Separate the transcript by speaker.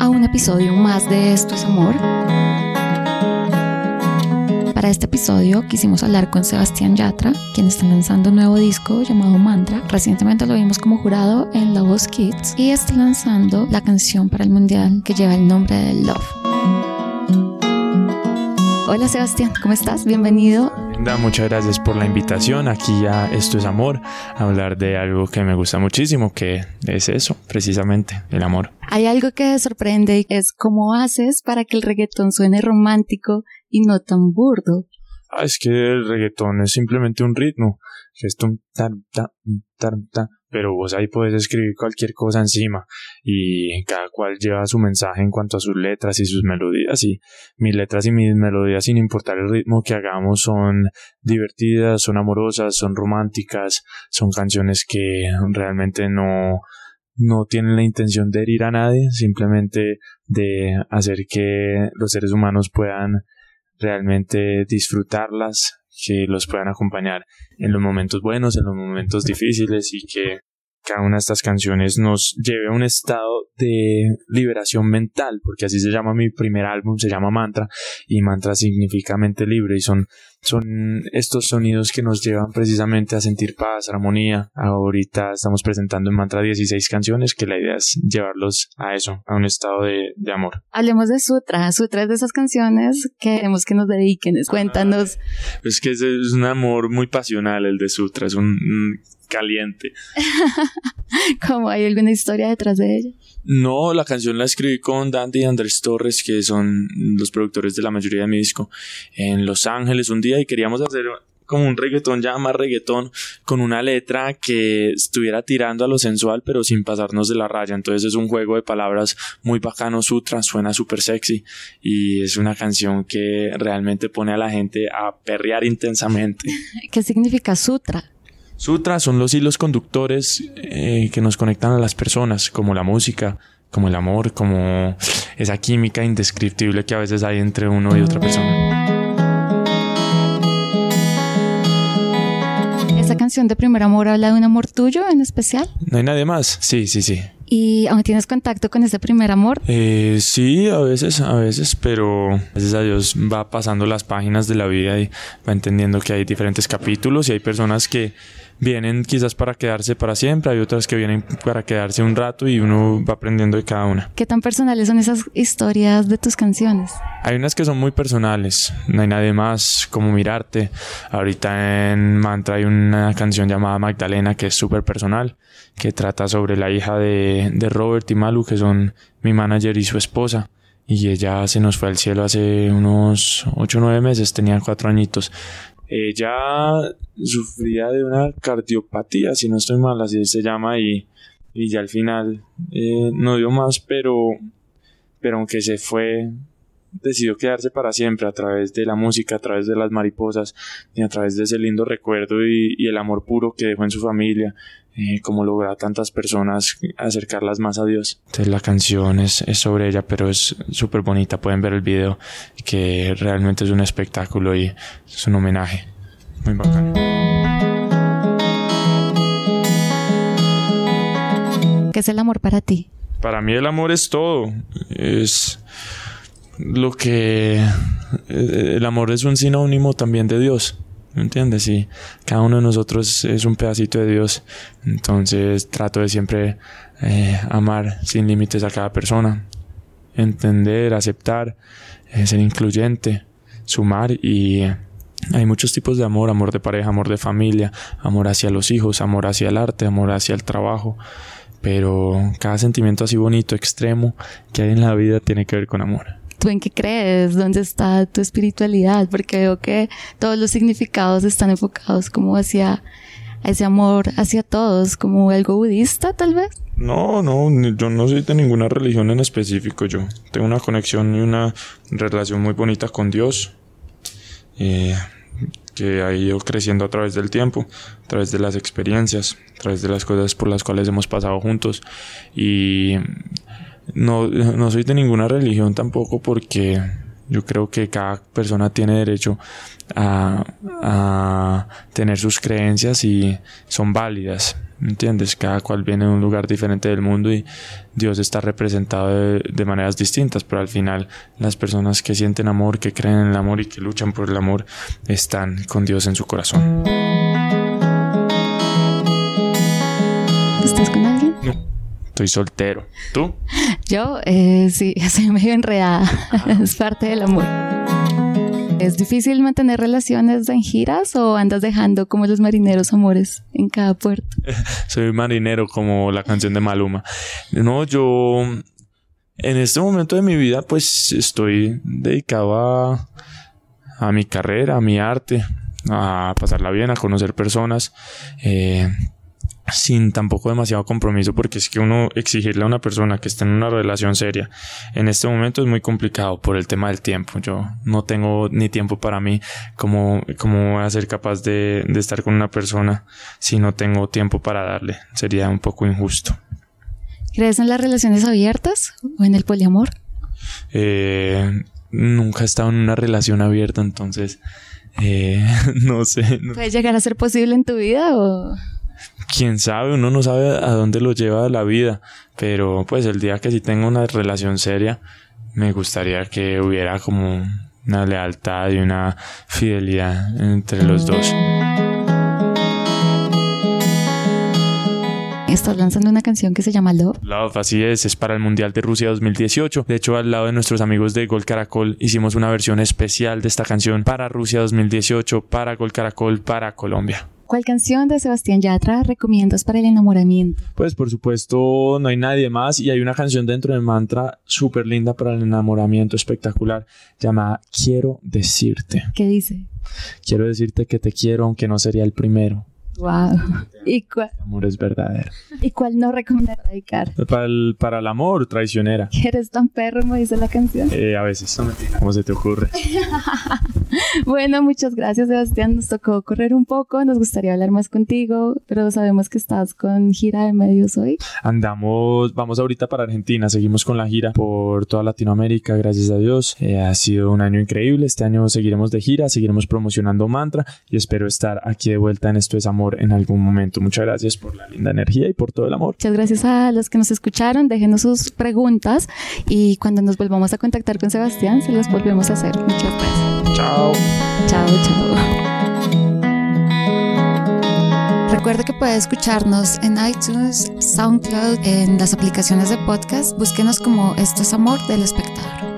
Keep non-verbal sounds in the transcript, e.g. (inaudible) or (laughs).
Speaker 1: A un episodio más de Esto es Amor. Para este episodio quisimos hablar con Sebastián Yatra, quien está lanzando un nuevo disco llamado Mantra. Recientemente lo vimos como jurado en La Voz Kids y está lanzando la canción para el mundial que lleva el nombre de Love. Hola Sebastián, ¿cómo estás? Bienvenido.
Speaker 2: Da, muchas gracias por la invitación. Aquí ya esto es amor, hablar de algo que me gusta muchísimo, que es eso, precisamente, el amor.
Speaker 1: Hay algo que sorprende y es cómo haces para que el reggaetón suene romántico y no tan burdo.
Speaker 2: Ah, es que el reggaetón es simplemente un ritmo, que es un pero vos ahí puedes escribir cualquier cosa encima. Y cada cual lleva su mensaje en cuanto a sus letras y sus melodías. Y mis letras y mis melodías sin importar el ritmo que hagamos son divertidas, son amorosas, son románticas, son canciones que realmente no no tienen la intención de herir a nadie, simplemente de hacer que los seres humanos puedan realmente disfrutarlas que los puedan acompañar en los momentos buenos, en los momentos difíciles y que cada una de estas canciones nos lleve a un estado de liberación mental, porque así se llama mi primer álbum, se llama Mantra, y Mantra significa mente libre, y son, son estos sonidos que nos llevan precisamente a sentir paz, armonía. Ahorita estamos presentando en Mantra 16 canciones, que la idea es llevarlos a eso, a un estado de, de amor.
Speaker 1: Hablemos de Sutra, Sutra es de esas canciones que queremos que nos dediquen, cuéntanos.
Speaker 2: Es que es, es un amor muy pasional el de Sutra, es un caliente. (laughs)
Speaker 1: ¿Cómo hay alguna historia detrás de ella?
Speaker 2: No, la canción la escribí con Dandy y Andrés Torres, que son los productores de la mayoría de mi disco, en Los Ángeles un día y queríamos hacer como un reggaetón, ya más reggaetón, con una letra que estuviera tirando a lo sensual, pero sin pasarnos de la raya. Entonces es un juego de palabras muy bacano, Sutra, suena súper sexy y es una canción que realmente pone a la gente a perrear intensamente. (laughs)
Speaker 1: ¿Qué significa Sutra?
Speaker 2: Sutras son los hilos conductores eh, que nos conectan a las personas, como la música, como el amor, como esa química indescriptible que a veces hay entre uno y otra persona.
Speaker 1: ¿Esa canción de primer amor habla de un amor tuyo en especial?
Speaker 2: No hay nadie más. Sí, sí, sí.
Speaker 1: ¿Y aún tienes contacto con ese primer amor?
Speaker 2: Eh, sí, a veces, a veces, pero gracias a Dios va pasando las páginas de la vida y va entendiendo que hay diferentes capítulos y hay personas que vienen quizás para quedarse para siempre, hay otras que vienen para quedarse un rato y uno va aprendiendo de cada una.
Speaker 1: ¿Qué tan personales son esas historias de tus canciones?
Speaker 2: Hay unas que son muy personales, no hay nadie más como mirarte. Ahorita en Mantra hay una canción llamada Magdalena que es súper personal, que trata sobre la hija de, de Robert y Malu, que son mi manager y su esposa y ella se nos fue al cielo hace unos 8 o 9 meses, tenía 4 añitos. Ella sufría de una cardiopatía, si no estoy mal, así se llama, y, y ya al final eh, no dio más, pero, pero aunque se fue, decidió quedarse para siempre a través de la música, a través de las mariposas y a través de ese lindo recuerdo y, y el amor puro que dejó en su familia, eh, como lograr a tantas personas acercarlas más a Dios. Entonces la canción es, es sobre ella, pero es súper bonita, pueden ver el video que realmente es un espectáculo y es un homenaje muy bacano.
Speaker 1: ¿Qué es el amor para ti?
Speaker 2: Para mí el amor es todo, es lo que eh, el amor es un sinónimo también de Dios. ¿Me entiendes? Y cada uno de nosotros es un pedacito de Dios. Entonces trato de siempre eh, amar sin límites a cada persona. Entender, aceptar, eh, ser incluyente, sumar y hay muchos tipos de amor, amor de pareja, amor de familia, amor hacia los hijos, amor hacia el arte, amor hacia el trabajo. Pero cada sentimiento así bonito, extremo que hay en la vida tiene que ver con amor.
Speaker 1: ¿Tú en qué crees? ¿Dónde está tu espiritualidad? Porque veo que todos los significados están enfocados como hacia ese amor hacia todos, como algo budista tal vez.
Speaker 2: No, no, yo no soy de ninguna religión en específico. Yo tengo una conexión y una relación muy bonita con Dios. Eh, que ha ido creciendo a través del tiempo, a través de las experiencias, a través de las cosas por las cuales hemos pasado juntos. Y no, no soy de ninguna religión tampoco porque Yo creo que cada persona tiene derecho a, a tener sus creencias y son válidas. ¿Entiendes? Cada cual viene de un lugar diferente del mundo y Dios está representado de, de, maneras distintas, pero al final las personas que sienten amor, que creen en el amor y que luchan por el amor están con Dios en su corazón.
Speaker 1: ¿Estás con alguien?
Speaker 2: No, estoy soltero. ¿Tú?
Speaker 1: Yo, eh, sí, (laughs) estoy medio enredada. es parte del amor. ¿Es difícil mantener relaciones en giras o andas dejando como los marineros amores en cada puerto? (laughs)
Speaker 2: Soy marinero como la canción de Maluma. No, yo en este momento de mi vida pues estoy dedicado a, a mi carrera, a mi arte, a pasarla bien, a conocer personas. Eh, sin tampoco demasiado compromiso porque es que uno exigirle a una persona que está en una relación seria en este momento es muy complicado por el tema del tiempo yo no tengo ni tiempo para mí como cómo voy a ser capaz de, de estar con una persona si no tengo tiempo para darle sería un poco injusto
Speaker 1: ¿crees en las relaciones abiertas o en el poliamor?
Speaker 2: Eh, nunca he estado en una relación abierta entonces eh, (laughs) no sé
Speaker 1: ¿puede llegar a ser posible en tu vida o...?
Speaker 2: Quién sabe, uno no sabe a dónde lo lleva la vida, pero pues el día que sí tengo una relación seria, me gustaría que hubiera como una lealtad y una fidelidad entre los dos.
Speaker 1: Estás lanzando una canción que se llama Love.
Speaker 2: Love, así es, es para el Mundial de Rusia 2018. De hecho, al lado de nuestros amigos de Gol Caracol, hicimos una versión especial de esta canción para Rusia 2018, para Gol Caracol, para Colombia.
Speaker 1: ¿Cuál canción de Sebastián Yatra recomiendas para el enamoramiento?
Speaker 2: Pues por supuesto no hay nadie más y hay una canción dentro de Mantra súper linda para el enamoramiento espectacular llamada Quiero decirte.
Speaker 1: ¿Qué dice?
Speaker 2: Quiero decirte que te quiero aunque no sería el primero.
Speaker 1: Wow. ¿Y cuál?
Speaker 2: El amor es verdadero.
Speaker 1: ¿Y cuál no recomiendas dedicar?
Speaker 2: Para el, para el amor, traicionera. (laughs)
Speaker 1: ¿Eres tan perro, me dice la canción?
Speaker 2: Eh, a veces. ¿Cómo se te ocurre? (laughs)
Speaker 1: bueno, muchas gracias, Sebastián. Nos tocó correr un poco. Nos gustaría hablar más contigo, pero sabemos que estás con gira de medios hoy.
Speaker 2: Andamos, vamos ahorita para Argentina. Seguimos con la gira por toda Latinoamérica, gracias a Dios. Eh, ha sido un año increíble. Este año seguiremos de gira, seguiremos promocionando Mantra y espero estar aquí de vuelta en Esto es Amor en algún momento. Muchas gracias por la linda energía y por todo el amor.
Speaker 1: Muchas gracias a los que nos escucharon. Déjenos sus preguntas y cuando nos volvamos a contactar con Sebastián, se las volvemos a hacer. Muchas gracias.
Speaker 2: Chao.
Speaker 1: Chao, chao. Recuerde que puede escucharnos en iTunes, SoundCloud, en las aplicaciones de podcast. Búsquenos como Esto es Amor del Espectador.